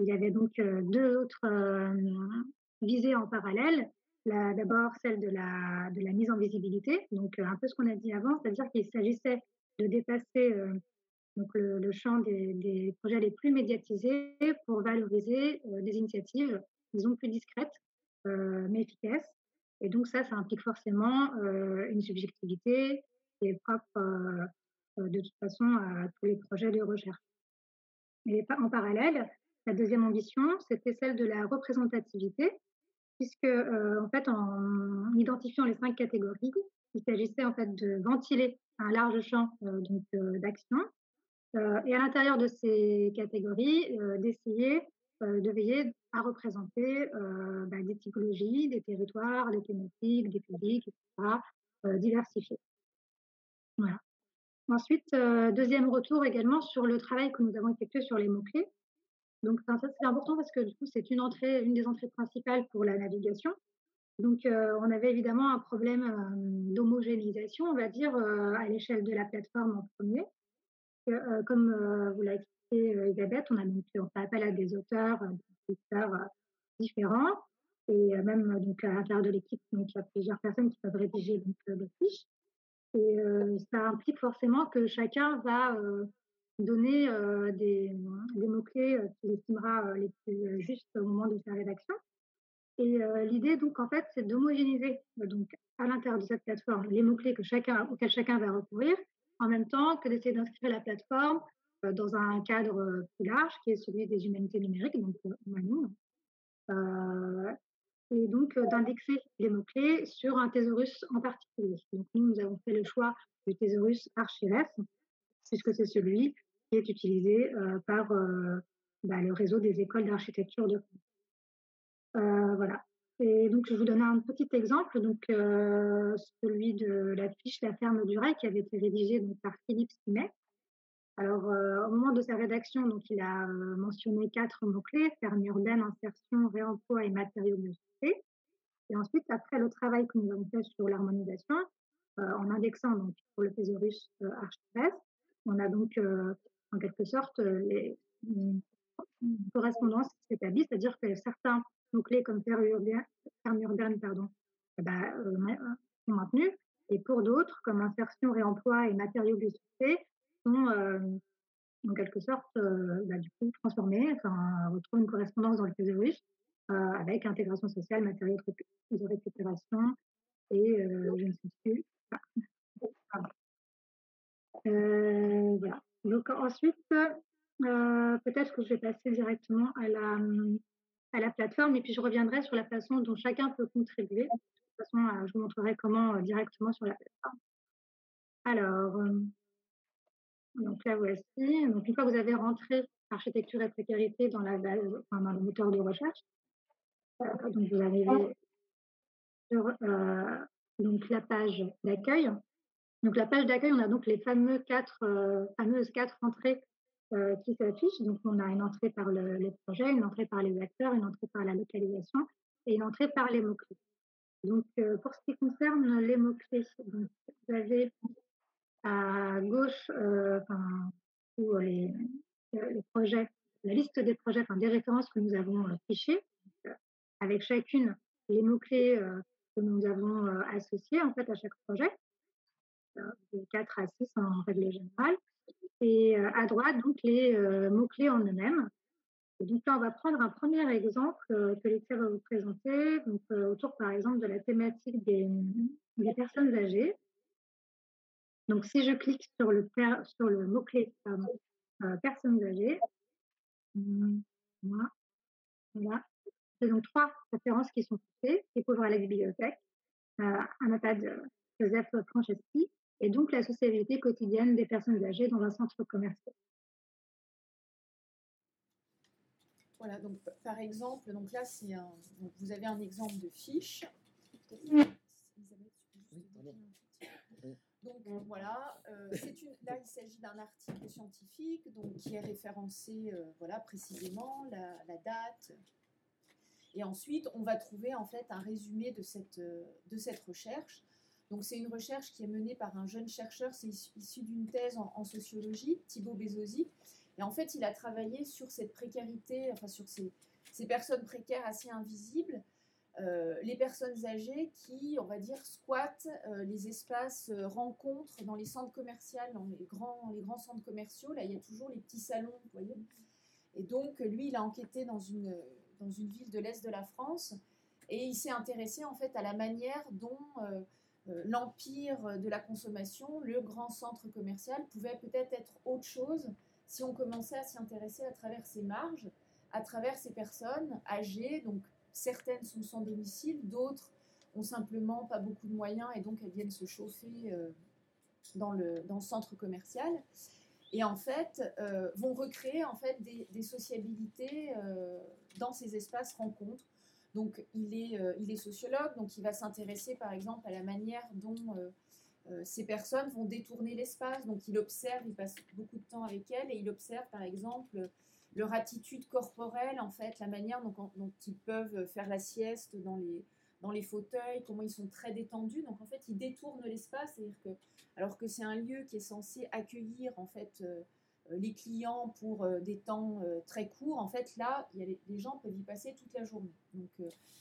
Il y avait donc deux autres visées en parallèle. D'abord, celle de la, de la mise en visibilité, donc un peu ce qu'on a dit avant, c'est-à-dire qu'il s'agissait de dépasser donc le, le champ des, des, projets les plus médiatisés pour valoriser des initiatives, disons, plus discrètes euh, mais efficace. Et donc ça, ça implique forcément euh, une subjectivité qui est propre euh, de toute façon à tous les projets de recherche. Et en parallèle, la deuxième ambition, c'était celle de la représentativité, puisque en fait, en identifiant les cinq catégories, il s'agissait en fait de ventiler un large champ donc d'action, et à l'intérieur de ces catégories, d'essayer euh, de veiller à représenter euh, bah, des typologies, des territoires, des thématiques, des publics, etc., euh, diversifiés. Voilà. Ensuite, deuxième retour également sur le travail que nous avons effectué sur les mots-clés. Donc, ça, c'est important parce que du coup, c'est une des entrées principales pour la navigation. Donc, on avait évidemment un problème d'homogénéisation, on va dire, à l'échelle de la plateforme en premier. comme vous l'avez euh, Elisabeth, on a donc on fait appel à des auteurs, euh, des auteurs euh, différents, et même donc à l'intérieur de l'équipe, donc il y a plusieurs personnes qui peuvent rédiger donc. Et ça implique forcément que chacun va donner des, mots-clés qu'il estimera les plus justes au moment de sa rédaction. Et l'idée, donc, en fait, c'est d'homogénéiser donc à l'intérieur de cette plateforme les mots-clés que chacun, auxquels chacun va recourir, en même temps que d'essayer d'inscrire la plateforme dans un cadre euh, plus large qui est celui des humanités numériques, donc humanisme, euh, et donc d'indexer les mots-clés sur un thésaurus en particulier. Donc nous, nous avons fait le choix du thésaurus Archives, puisque c'est celui qui est utilisé par bah, le réseau des écoles d'architecture de France. voilà. Et donc, je vous donne un petit exemple, donc celui de la fiche La ferme du rail qui avait été rédigée donc, par Philippe Simet, alors, euh, au moment de sa rédaction, donc, il a euh, mentionné quatre mots-clés, ferme urbaine, insertion, réemploi et matériaux santé. Et ensuite, après le travail que nous avons fait sur l'harmonisation, euh, en indexant donc, pour le thésaurus euh, on a donc en quelque sorte les, une, correspondance qui s'établit, c'est-à-dire que certains mots-clés comme ferme urbaine, ferme urbaine pardon, eh ben, sont maintenus, Et pour d'autres, comme insertion, réemploi et matériaux biosourcés, sont en quelque sorte bah, du coup transformés, enfin, retrouvent une correspondance dans le thésaurus avec intégration sociale, matériaux de récupération et je ne sais plus. Donc ensuite, peut-être que je vais passer directement à la, à la plateforme et puis je reviendrai sur la façon dont chacun peut contribuer. De toute façon, je vous montrerai comment directement sur la plateforme. Alors, donc là voici. Donc une fois que vous avez rentré architecture et précarité dans la base, enfin, dans le moteur de recherche, donc vous arrivez sur donc la page d'accueil. Donc la page d'accueil, on a donc les fameux quatre, fameuses quatre entrées euh, qui s'affiche. Donc, on a une entrée par le, les projets, une entrée par les acteurs, une entrée par la localisation et une entrée par les mots-clés. Donc, euh, pour ce qui concerne les mots-clés, vous avez à gauche euh, enfin, les, les, projets, la liste des projets, enfin, des références que nous avons fichées, avec chacune les mots-clés que nous avons associés en fait à chaque projet, de 4 à 6 en règle générale. Et euh, à droite, donc, les euh, mots-clés en eux-mêmes. Donc là, on va prendre un premier exemple euh, que Laetitia va vous présenter, autour par exemple de la thématique des personnes âgées. Donc si je clique sur le, sur le mot-clé personnes âgées, hum, voilà, voilà. c'est donc trois références qui sont faites, qui couvrent la bibliothèque, euh, de Joseph Franceschi, et donc la sociabilité quotidienne des personnes âgées dans un centre commercial. Voilà, donc par exemple, donc là, vous avez un exemple de fiche. Donc voilà, euh, il s'agit d'un article scientifique donc, qui est référencé euh, voilà, précisément, la, date. Et ensuite, on va trouver en fait un résumé de cette, euh, de cette recherche donc c'est une recherche qui est menée par un jeune chercheur, c'est issu d'une thèse en, sociologie, Thibaut Bezosi. Et en fait, il a travaillé sur cette précarité, enfin sur ces, personnes précaires assez invisibles, euh, les personnes âgées qui, on va dire, squattent euh, les espaces euh, rencontres dans les centres commerciaux, dans les grands, les grands centres commerciaux. Là, il y a toujours les petits salons, vous voyez. Et donc, lui, il a enquêté dans une, dans une ville de l'Est de la France et il s'est intéressé en fait à la manière dont euh, l'empire de la consommation, le grand centre commercial, pouvait peut-être être autre chose si on commençait à s'y intéresser à travers ces marges, à travers ces personnes âgées. Donc certaines sont sans domicile, d'autres ont simplement pas beaucoup de moyens et donc elles viennent se chauffer euh, dans, le, dans centre commercial. Et en fait, euh, vont recréer en fait des, sociabilités dans ces espaces rencontres donc, il est, euh, il est sociologue, donc il va s'intéresser par exemple à la manière dont euh, euh, ces personnes vont détourner l'espace. Donc, il observe, il passe beaucoup de temps avec elles et il observe par exemple leur attitude corporelle, en fait, la manière dont, dont ils peuvent faire la sieste dans les, dans les fauteuils, comment ils sont très détendus. Donc, en fait, ils détournent l'espace, c'est-à-dire que, alors que c'est un lieu qui est censé accueillir, en fait, euh, les clients pour euh, des temps euh, très courts, en fait, là, les, gens peuvent y passer toute la journée. Donc,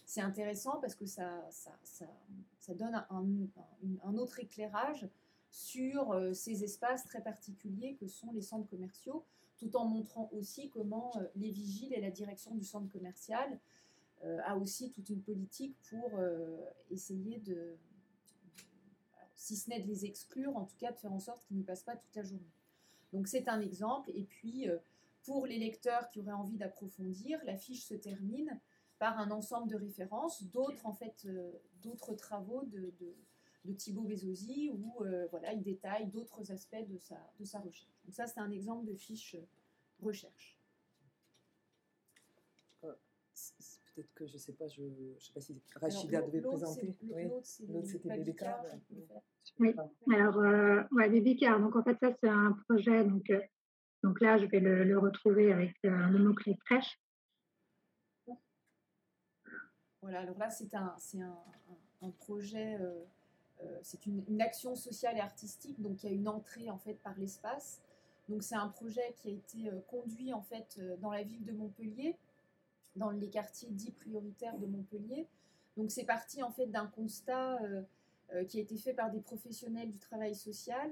c'est intéressant parce que ça, ça, ça, donne un, autre éclairage sur ces espaces très particuliers que sont les centres commerciaux, tout en montrant aussi comment les vigiles et la direction du centre commercial a aussi toute une politique pour essayer de, si ce n'est de les exclure, en tout cas de faire en sorte qu'ils n'y passent pas toute la journée. Donc c'est un exemple. Et puis, euh, pour les lecteurs qui auraient envie d'approfondir, la fiche se termine par un ensemble de références, d'autres en fait, euh, travaux de, Thibaut Bezosi où euh, voilà, il détaille d'autres aspects de sa, de sa recherche. Donc ça, c'est un exemple de fiche recherche. Peut-être que je ne sais pas, je ne sais pas si Rachida devait présenter. L'autre, c'était les oui, alors, euh, ouais, Donc, en fait, ça, c'est un projet. Donc, euh, donc là, je vais le, retrouver avec euh, le mot-clé crèche. Voilà, alors là, c'est un, un, un, projet, euh, c'est une, action sociale et artistique. Donc, il y a une entrée, en fait, par l'espace. Donc, c'est un projet qui a été conduit, en fait, dans la ville de Montpellier, dans les quartiers dits prioritaires de Montpellier. Donc, c'est parti, en fait, d'un constat qui a été fait par des professionnels du travail social,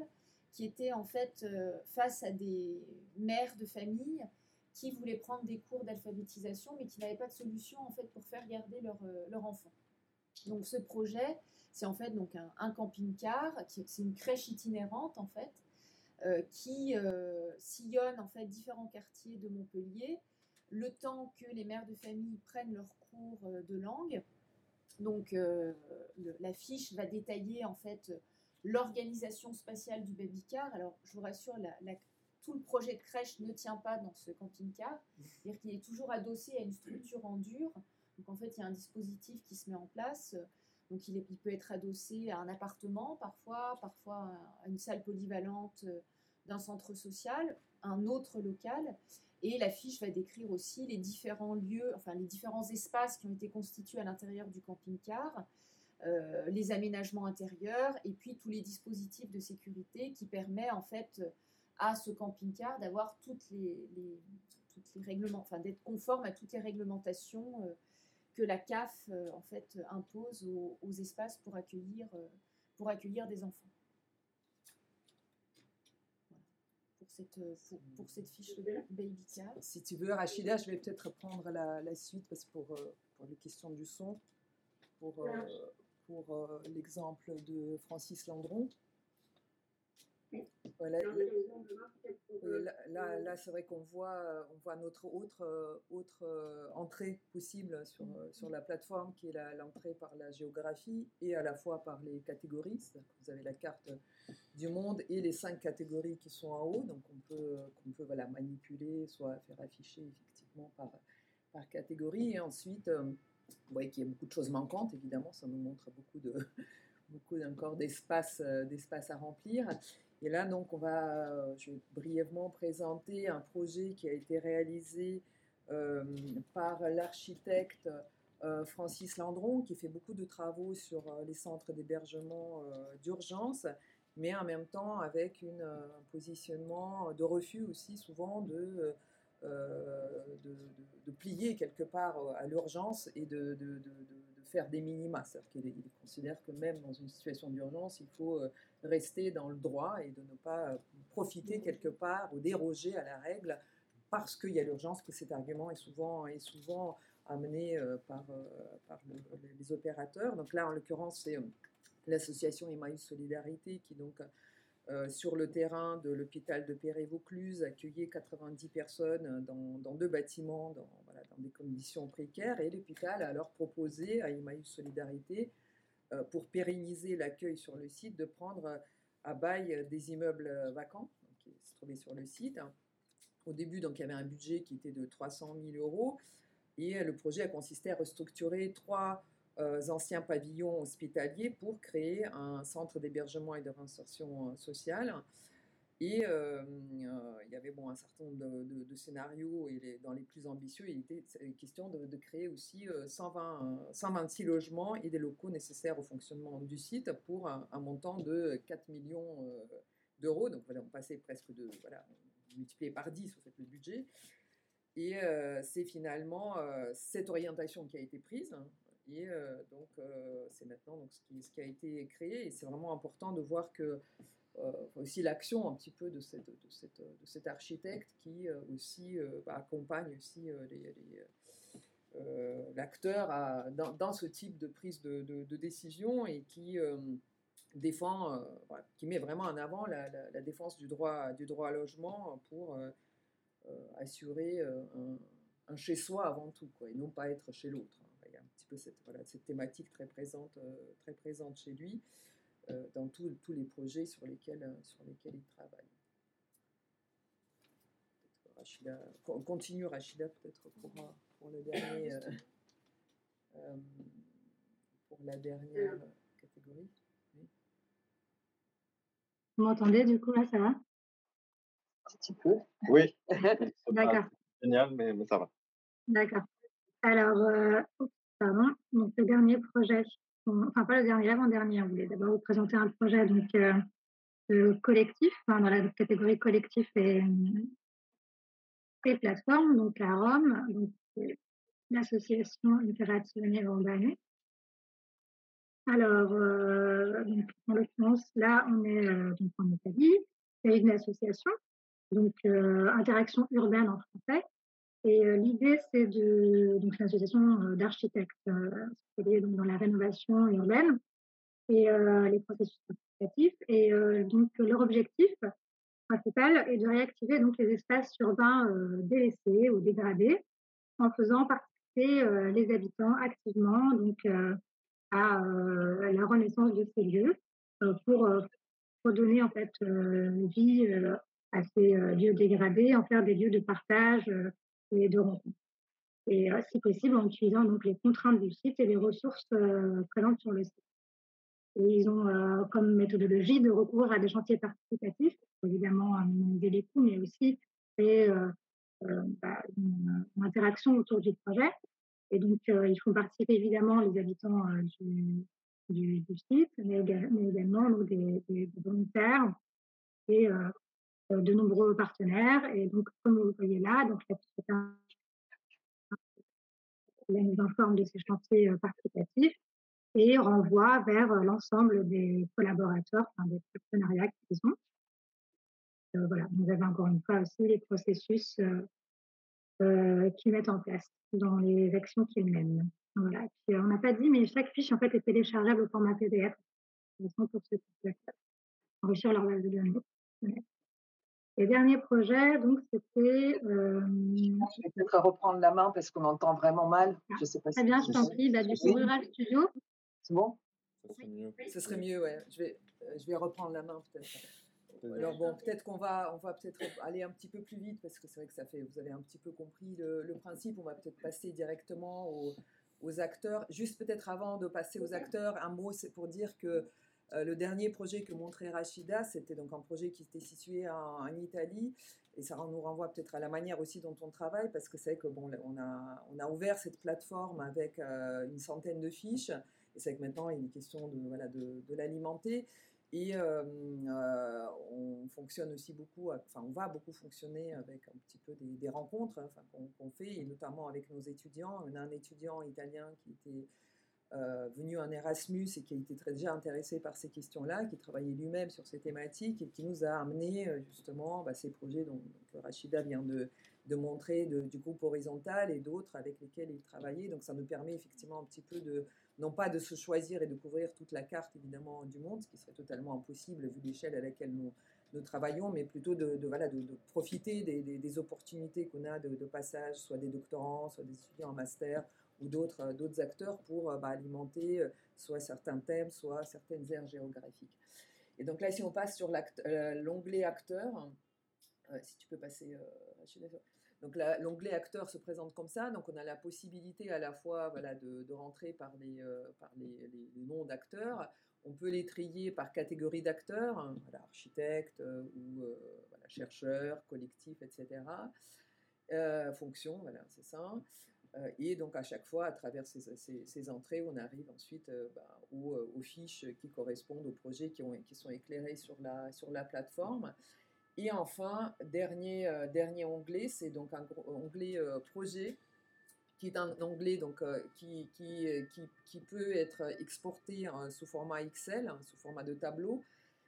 qui étaient en fait face à des mères de famille qui voulaient prendre des cours d'alphabétisation, mais qui n'avaient pas de solution en fait pour faire garder leur enfant. Donc ce projet, c'est en fait donc un, camping-car, c'est une crèche itinérante en fait, euh, qui euh, sillonne en fait différents quartiers de Montpellier, le temps que les mères de famille prennent leurs cours euh, de langue. Donc la fiche va détailler en fait l'organisation spatiale du baby-car. Alors je vous rassure, tout le projet de crèche ne tient pas dans ce camping-car, c'est-à-dire qu'il est toujours adossé à une structure en dur. Donc en fait, il y a un dispositif qui se met en place. Donc il, peut être adossé à un appartement parfois, parfois à une salle polyvalente euh, d'un centre social, un autre local. Et la fiche va décrire aussi les différents lieux, enfin les différents espaces qui ont été constitués à l'intérieur du camping-car, euh, les aménagements intérieurs et puis tous les dispositifs de sécurité qui permettent en fait à ce camping-car d'avoir toutes les, toutes les règlements, enfin d'être conforme à toutes les réglementations. Euh, que la CAF euh, en fait impose aux, espaces pour accueillir, euh, pour accueillir des enfants. Pour cette, euh, pour, cette, fiche Baby Car. Si tu veux, Rachida, je vais peut-être prendre la, la, suite parce pour, pour les questions du son, pour, pour l'exemple de Francis Landron. Voilà. là, là, c'est vrai qu'on voit, on voit notre autre, autre euh, entrée possible sur, sur la plateforme, qui est l'entrée par la géographie et à la fois par les catégories. Vous avez la carte du monde et les cinq catégories qui sont en haut, donc on peut, qu'on peut voilà, manipuler, soit faire afficher effectivement par, par catégorie. Et ensuite, euh, vous voyez qu'il y a beaucoup de choses manquantes, évidemment, ça nous montre beaucoup de beaucoup encore d'espace, euh, d'espace à remplir. Et là, donc, on va, euh, je vais brièvement présenter un projet qui a été réalisé euh, par l'architecte euh, Francis Landron, qui fait beaucoup de travaux sur les centres d'hébergement d'urgence, mais en même temps avec une, un positionnement de refus aussi souvent de, de, de, plier quelque part à l'urgence et de, faire des minima. C'est-à-dire qu'il considère que même dans une situation d'urgence, il faut rester dans le droit et de ne pas euh, profiter quelque part ou déroger à la règle parce qu'il y a l'urgence, que cet argument est souvent, est souvent amené euh, par, euh, par les opérateurs. Donc là, en l'occurrence, c'est l'association Emmaüs Solidarité qui, donc, sur le terrain de l'hôpital de Perret-Vaucluse, accueillait 90 personnes dans, dans deux bâtiments, dans, des conditions précaires, et l'hôpital a alors proposé à Emmaüs Solidarité euh, pour pérenniser l'accueil sur le site, de prendre euh, à bail des immeubles euh, vacants qui se trouvaient sur le site. Au début, donc, il y avait un budget qui était de 300 000 euros et le projet a consisté à restructurer trois anciens pavillons hospitaliers pour créer un centre d'hébergement et de réinsertion sociale. Et euh, euh, il y avait bon, un certain nombre de, scénarios, et dans les plus ambitieux, il était question de, créer aussi 120, euh, 126 logements et des locaux nécessaires au fonctionnement du site pour un, montant de 4 millions d'euros. Donc on passait presque de, voilà, multiplié par 10 au fait le budget. Et c'est finalement cette orientation qui a été prise. Et donc, c'est maintenant donc, ce, qui, ce qui a été créé. Et c'est vraiment important de voir que euh, aussi l'action un petit peu de, cette, de, cette, de cet architecte qui euh, aussi euh, bah, accompagne aussi l'acteur dans, ce type de prise de, décision et qui défend, qui met vraiment en avant la, défense du droit, du droit à logement pour assurer un, un chez-soi avant tout, et non pas être chez l'autre. Peu cette, voilà, cette thématique très présente, très présente chez lui. Euh, dans tous les projets sur lesquels, euh, sur lesquels il travaille. Rachida, on continue Rachida peut-être pour, pour le dernier, euh, pour la dernière catégorie. Vous m'entendez du coup là, ça va? Un petit peu. Oui. D'accord. Génial, mais, mais, ça va. D'accord. Alors, pardon. Donc le dernier projet enfin pas le dernier, l'avant-dernier, on voulait d'abord vous présenter un projet donc, euh, collectif, dans la catégorie collectif et, plateforme, donc à Rome, donc l'association Opérationnelle Urbanée. Alors, en l'occurrence, là, on est donc en Italie. C'est une association, donc Interaction urbaine en français. Et l'idée, c'est de. Donc, c'est une association d'architectes spécialisée dans la rénovation urbaine et les processus participatifs. Et donc, leur objectif principal est de réactiver donc, les espaces urbains délaissés ou dégradés en faisant participer les habitants activement donc, à, la renaissance de ces lieux pour redonner en fait vie à ces lieux dégradés, en faire des lieux de partage et de rencontre. Et si possible en utilisant donc les contraintes du site et les ressources présentes sur le site. Et ils ont comme méthodologie de recours à des chantiers participatifs, évidemment minimiser les coûts, mais aussi créer bah, une, interaction autour du projet. Et donc, ils font participer évidemment les habitants du, site, mais, également des, volontaires et de nombreux partenaires. Et donc, comme vous le voyez là, donc la mise en forme de ces chantiers participatifs et renvoie vers l'ensemble des collaborateurs, enfin, des partenariats qu'ils ont. Euh, voilà, vous avez encore une fois aussi les processus euh, euh, qu'ils mettent en place dans les actions qu'ils mènent. Voilà. On n'a pas dit, mais chaque fiche en fait est téléchargeable au format PDF pour ceux qui enrichir leur base de données. Et dernier projet, donc c'était. Euh... Je vais peut-être reprendre la main parce qu'on entend vraiment mal. Ah, je sais pas très bien, je t'en prie. Bah, du coup, Rural Studio. C'est bon? Ce serait mieux. Ce serait mieux, ouais. Je vais, je vais reprendre la main peut-être. Alors bon, peut-être qu'on va, on va peut-être aller un petit peu plus vite parce que c'est vrai que ça fait, vous avez un petit peu compris le, principe. On va peut-être passer directement aux, aux acteurs. Juste peut-être avant de passer aux acteurs, un mot, c'est pour dire que euh, le dernier projet que montrait Rachida, c'était donc un projet qui était situé en, Italie. Et ça nous renvoie peut-être à la manière aussi dont on travaille, parce que c'est que bon, on a, on a ouvert cette plateforme avec euh, une centaine de fiches. Et c'est que maintenant, il est question de, voilà, de, l'alimenter. Et euh, on fonctionne aussi beaucoup, enfin on va beaucoup fonctionner avec un petit peu des, rencontres enfin, qu'on fait, et notamment avec nos étudiants. On a un étudiant italien qui était euh, venu en Erasmus et qui été très déjà intéressé par ces questions-là, qui travaillait lui-même sur ces thématiques et qui nous a amené euh, justement bah, ces projets dont, Rachida vient de, montrer du groupe horizontal et d'autres avec lesquels il travaillait. Donc ça nous permet effectivement un petit peu de, non pas de se choisir et de couvrir toute la carte évidemment du monde, ce qui serait totalement impossible vu l'échelle à laquelle nous, travaillons, mais plutôt de, voilà, de, profiter des, opportunités qu'on a de, passage, soit des doctorants, soit des étudiants en master, ou d'autres euh, d'autres acteurs pour euh, bah, alimenter euh, soit certains thèmes, soit certaines aires géographiques. Et donc là, si on passe sur l'onglet acteurs, si tu peux passer, donc l'onglet acteurs se présente comme ça, donc on a la possibilité à la fois voilà, de, rentrer par les, par les, noms d'acteurs, on peut les trier par catégorie d'acteurs, hein, voilà, architectes ou voilà, chercheurs, collectifs, etc. fonction, voilà, c'est ça. Euh, et donc à chaque fois, à travers ces, entrées, on arrive ensuite euh, bah, euh, aux, fiches qui correspondent aux projets qui, ont, qui sont éclairés sur la, sur la plateforme. Et enfin, dernier, dernier onglet, c'est donc un onglet projet, qui est un onglet donc, qui, qui, qui, peut être exporté sous format Excel, hein, sous format de tableau,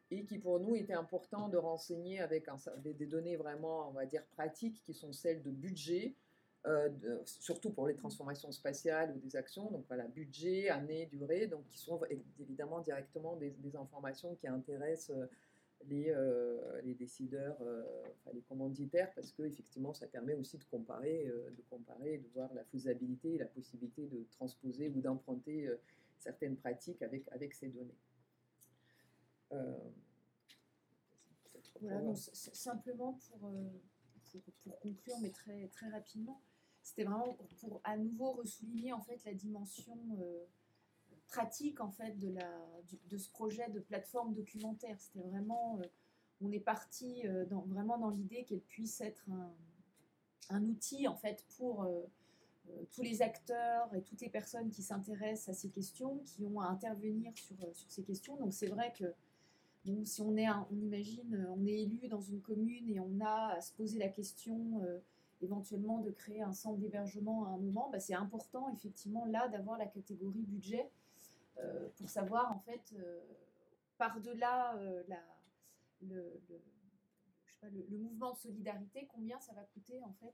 et qui pour nous était important de renseigner avec des, des, données vraiment, on va dire, pratiques, qui sont celles de budget, euh, surtout pour les transformations spatiales ou des actions. Donc voilà, budget, année, durée, donc qui sont évidemment directement des, informations qui intéressent euh, les, euh, les décideurs, enfin, les commanditaires, parce que effectivement, ça permet aussi de comparer, de comparer, de voir la faisabilité et la possibilité de transposer ou d'emprunter certaines pratiques avec, avec ces données. Voilà, simplement pour, pour, pour, conclure, mais très, très rapidement, c'était vraiment pour, à nouveau ressouligner en fait la dimension euh, pratique en fait de, la, de ce projet de plateforme documentaire. C'était vraiment, euh, on est parti euh, dans, vraiment dans l'idée qu'elle puisse être un, un, outil en fait pour tous les acteurs et toutes les personnes qui s'intéressent à ces questions, qui ont à intervenir sur, sur ces questions. Donc c'est vrai que si on est, on imagine, on est élu dans une commune et on a à se poser la question éventuellement de créer un centre d'hébergement à un moment, bah, c'est important effectivement là d'avoir la catégorie budget pour savoir en fait par-delà la, le, le, mouvement de solidarité, combien ça va coûter en fait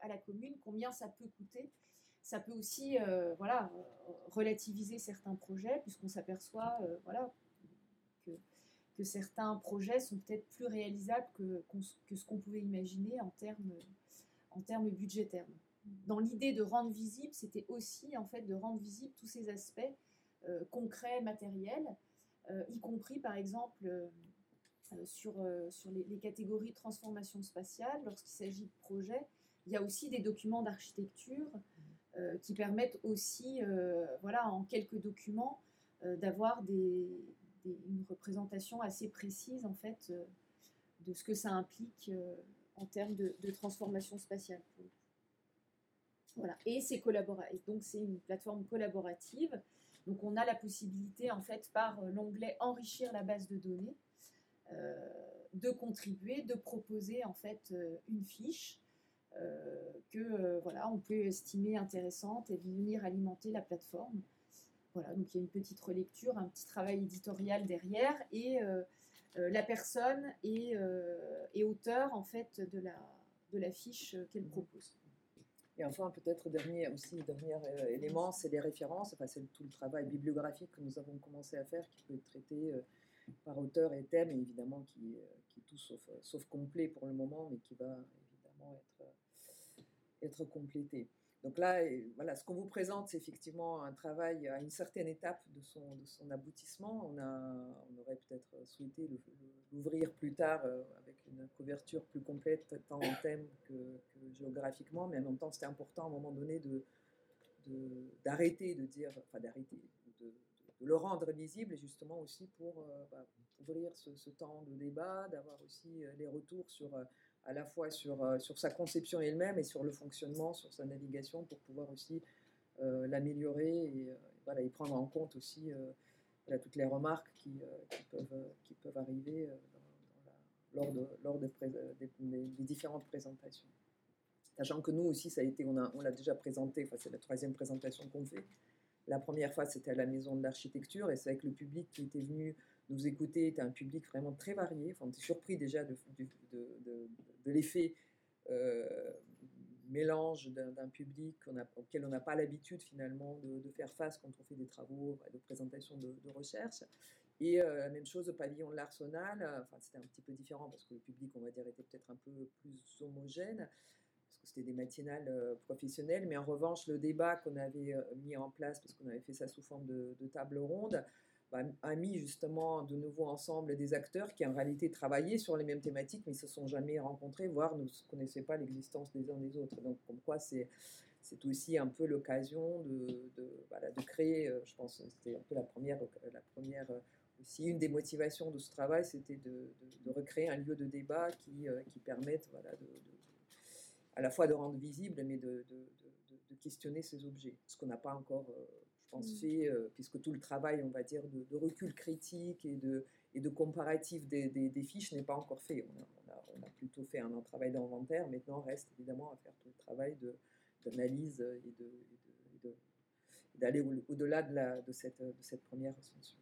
à la commune, combien ça peut coûter. Ça peut aussi voilà, relativiser certains projets, puisqu'on s'aperçoit voilà, que, que, certains projets sont peut-être plus réalisables que, que ce qu'on pouvait imaginer en termes, en termes budgétaires dans l'idée de rendre visible, c'était aussi en fait de rendre visible tous ces aspects euh, concrets, matériels, euh, y compris par exemple euh, sur, sur les, catégories transformation spatiale. Lorsqu'il s'agit de projets, il y a aussi des documents d'architecture qui permettent aussi, voilà, en quelques documents, d'avoir une représentation assez précise en fait de ce que ça implique en termes de, transformation spatiale. Voilà. Et c'est collaboratif. Donc c'est une plateforme collaborative. Donc on a la possibilité en fait par euh, l'onglet enrichir la base de données euh, de contribuer, de proposer en fait euh, une fiche que voilà on peut estimer intéressante et venir alimenter la plateforme. Voilà, donc il y a une petite relecture, un petit travail éditorial derrière et la personne est, est, auteur en fait de la, de la fiche qu'elle propose. Et enfin, peut-être dernier aussi dernier euh, élément, c'est les références. Enfin, c'est tout le travail bibliographique que nous avons commencé à faire, qui peut être traité euh, par auteur et thème, et évidemment qui, euh, qui est tout sauf, sauf, complet pour le moment, mais qui va évidemment être, être complété. Donc là, voilà, ce qu'on vous présente, c'est effectivement un travail à une certaine étape de son, aboutissement. On, aurait peut-être souhaité l'ouvrir plus tard avec une couverture plus complète, tant en thème que, géographiquement, mais en même temps, c'était important à un moment donné d'arrêter de, dire, enfin d'arrêter, de, le rendre visible, justement aussi pour euh, bah, ouvrir ce, temps de débat, d'avoir aussi euh, les retours sur euh, à la fois sur, sur sa conception elle-même et sur le fonctionnement, sur sa navigation, pour pouvoir aussi l'améliorer et, voilà, et prendre en compte aussi toutes les remarques qui, peuvent, qui peuvent arriver lors, de, lors de des, différentes présentations. Sachant que nous aussi, ça a été, on l'a on déjà présenté, enfin, c'est la troisième présentation qu'on fait. La première fois, c'était à la Maison de l'Architecture, et c'est avec le public qui était venu nous écouter, était un public vraiment très varié. Enfin, on était surpris déjà de, l'effet euh, mélange d'un public auquel on n'a pas l'habitude finalement de, faire face quand on fait des travaux de présentation de, recherche. Et euh, la même chose au pavillon de l'Arsenal, enfin c'était un petit peu différent parce que le public, on va dire, était peut-être un peu plus homogène, parce que c'était des matinales euh, professionnelles, mais en revanche, le débat qu'on avait mis en place, parce qu'on avait fait ça sous forme de, table ronde, a mis justement de nouveau ensemble des acteurs qui en réalité travaillaient sur les mêmes thématiques, mais se sont jamais rencontrés, voire ne connaissaient pas l'existence des uns des autres. Donc comme quoi c'est c'est aussi un peu l'occasion de, de, voilà, de, créer, je pense, c'était un peu la première, la première aussi une des motivations de ce travail, c'était de, recréer un lieu de débat qui, euh, qui permette voilà, à la fois de rendre visible, mais de, questionner ces objets. Ce qu'on n'a pas encore, mmh. fait, euh, puisque tout le travail, on va dire, de, recul critique et de, et de comparatif des, des, fiches n'est pas encore fait. On a, on, a, plutôt fait un travail d'inventaire. Maintenant, reste évidemment à faire tout le travail d'analyse et d'aller au-delà de, de, cette, de cette première recension.